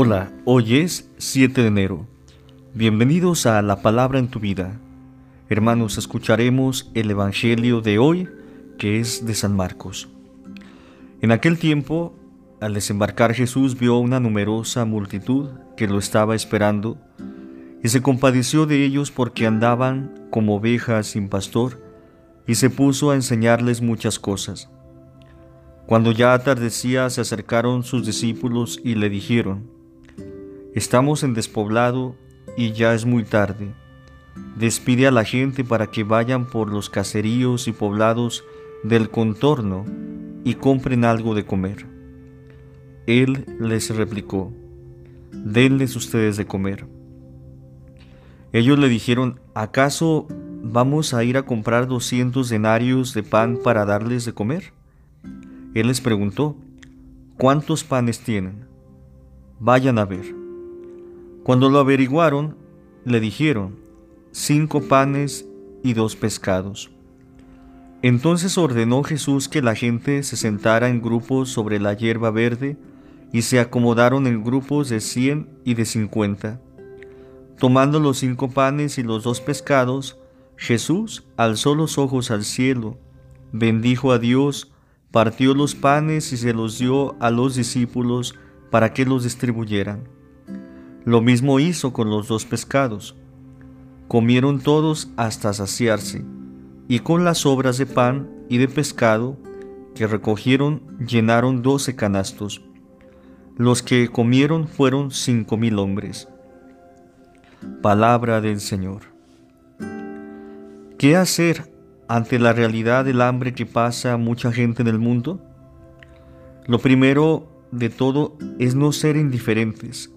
Hola, hoy es 7 de enero. Bienvenidos a La Palabra en tu vida. Hermanos, escucharemos el Evangelio de hoy, que es de San Marcos. En aquel tiempo, al desembarcar Jesús vio una numerosa multitud que lo estaba esperando y se compadeció de ellos porque andaban como ovejas sin pastor y se puso a enseñarles muchas cosas. Cuando ya atardecía se acercaron sus discípulos y le dijeron, Estamos en despoblado y ya es muy tarde. Despide a la gente para que vayan por los caseríos y poblados del contorno y compren algo de comer. Él les replicó, denles ustedes de comer. Ellos le dijeron, ¿acaso vamos a ir a comprar doscientos denarios de pan para darles de comer? Él les preguntó, ¿cuántos panes tienen? Vayan a ver. Cuando lo averiguaron, le dijeron, cinco panes y dos pescados. Entonces ordenó Jesús que la gente se sentara en grupos sobre la hierba verde y se acomodaron en grupos de cien y de cincuenta. Tomando los cinco panes y los dos pescados, Jesús alzó los ojos al cielo, bendijo a Dios, partió los panes y se los dio a los discípulos para que los distribuyeran. Lo mismo hizo con los dos pescados. Comieron todos hasta saciarse, y con las sobras de pan y de pescado que recogieron llenaron doce canastos. Los que comieron fueron cinco mil hombres. Palabra del Señor. ¿Qué hacer ante la realidad del hambre que pasa mucha gente en el mundo? Lo primero de todo es no ser indiferentes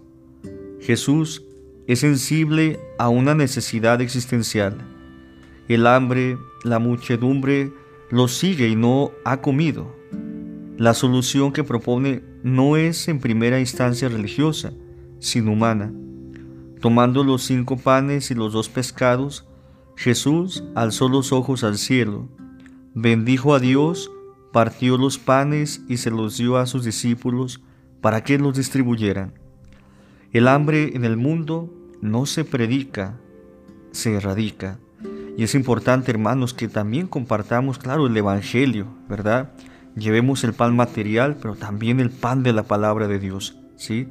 Jesús es sensible a una necesidad existencial. El hambre, la muchedumbre lo sigue y no ha comido. La solución que propone no es en primera instancia religiosa, sino humana. Tomando los cinco panes y los dos pescados, Jesús alzó los ojos al cielo, bendijo a Dios, partió los panes y se los dio a sus discípulos para que los distribuyeran. El hambre en el mundo no se predica, se erradica. Y es importante, hermanos, que también compartamos, claro, el Evangelio, ¿verdad? Llevemos el pan material, pero también el pan de la palabra de Dios, ¿sí?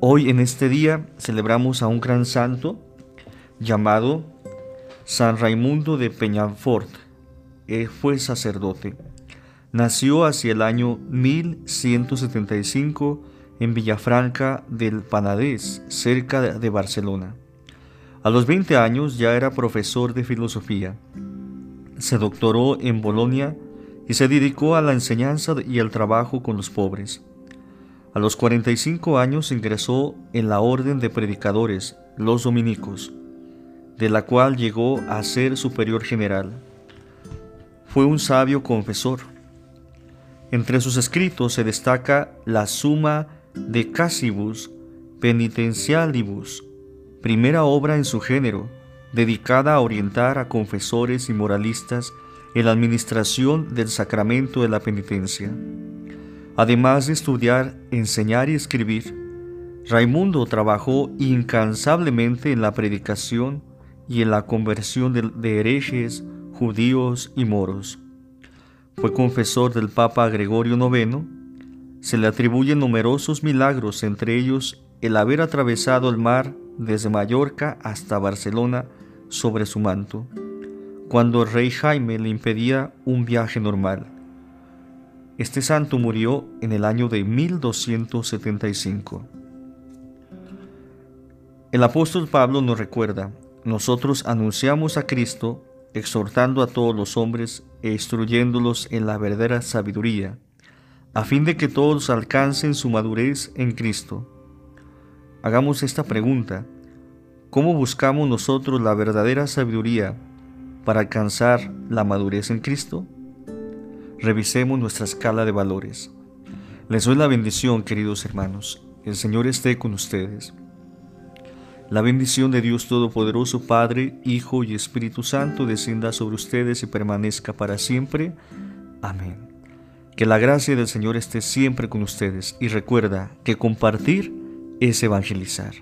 Hoy en este día celebramos a un gran santo llamado San Raimundo de Peñafort. Él fue sacerdote. Nació hacia el año 1175 en Villafranca del Panadés, cerca de Barcelona. A los 20 años ya era profesor de filosofía. Se doctoró en Bolonia y se dedicó a la enseñanza y al trabajo con los pobres. A los 45 años ingresó en la Orden de Predicadores, los Dominicos, de la cual llegó a ser superior general. Fue un sabio confesor. Entre sus escritos se destaca la Suma de Casibus Penitentialibus, primera obra en su género, dedicada a orientar a confesores y moralistas en la administración del sacramento de la penitencia. Además de estudiar, enseñar y escribir, Raimundo trabajó incansablemente en la predicación y en la conversión de, de herejes, judíos y moros. Fue confesor del Papa Gregorio IX se le atribuyen numerosos milagros, entre ellos el haber atravesado el mar desde Mallorca hasta Barcelona sobre su manto, cuando el rey Jaime le impedía un viaje normal. Este santo murió en el año de 1275. El apóstol Pablo nos recuerda, nosotros anunciamos a Cristo, exhortando a todos los hombres e instruyéndolos en la verdadera sabiduría a fin de que todos alcancen su madurez en Cristo. Hagamos esta pregunta. ¿Cómo buscamos nosotros la verdadera sabiduría para alcanzar la madurez en Cristo? Revisemos nuestra escala de valores. Les doy la bendición, queridos hermanos. El Señor esté con ustedes. La bendición de Dios Todopoderoso, Padre, Hijo y Espíritu Santo, descienda sobre ustedes y permanezca para siempre. Amén. Que la gracia del Señor esté siempre con ustedes y recuerda que compartir es evangelizar.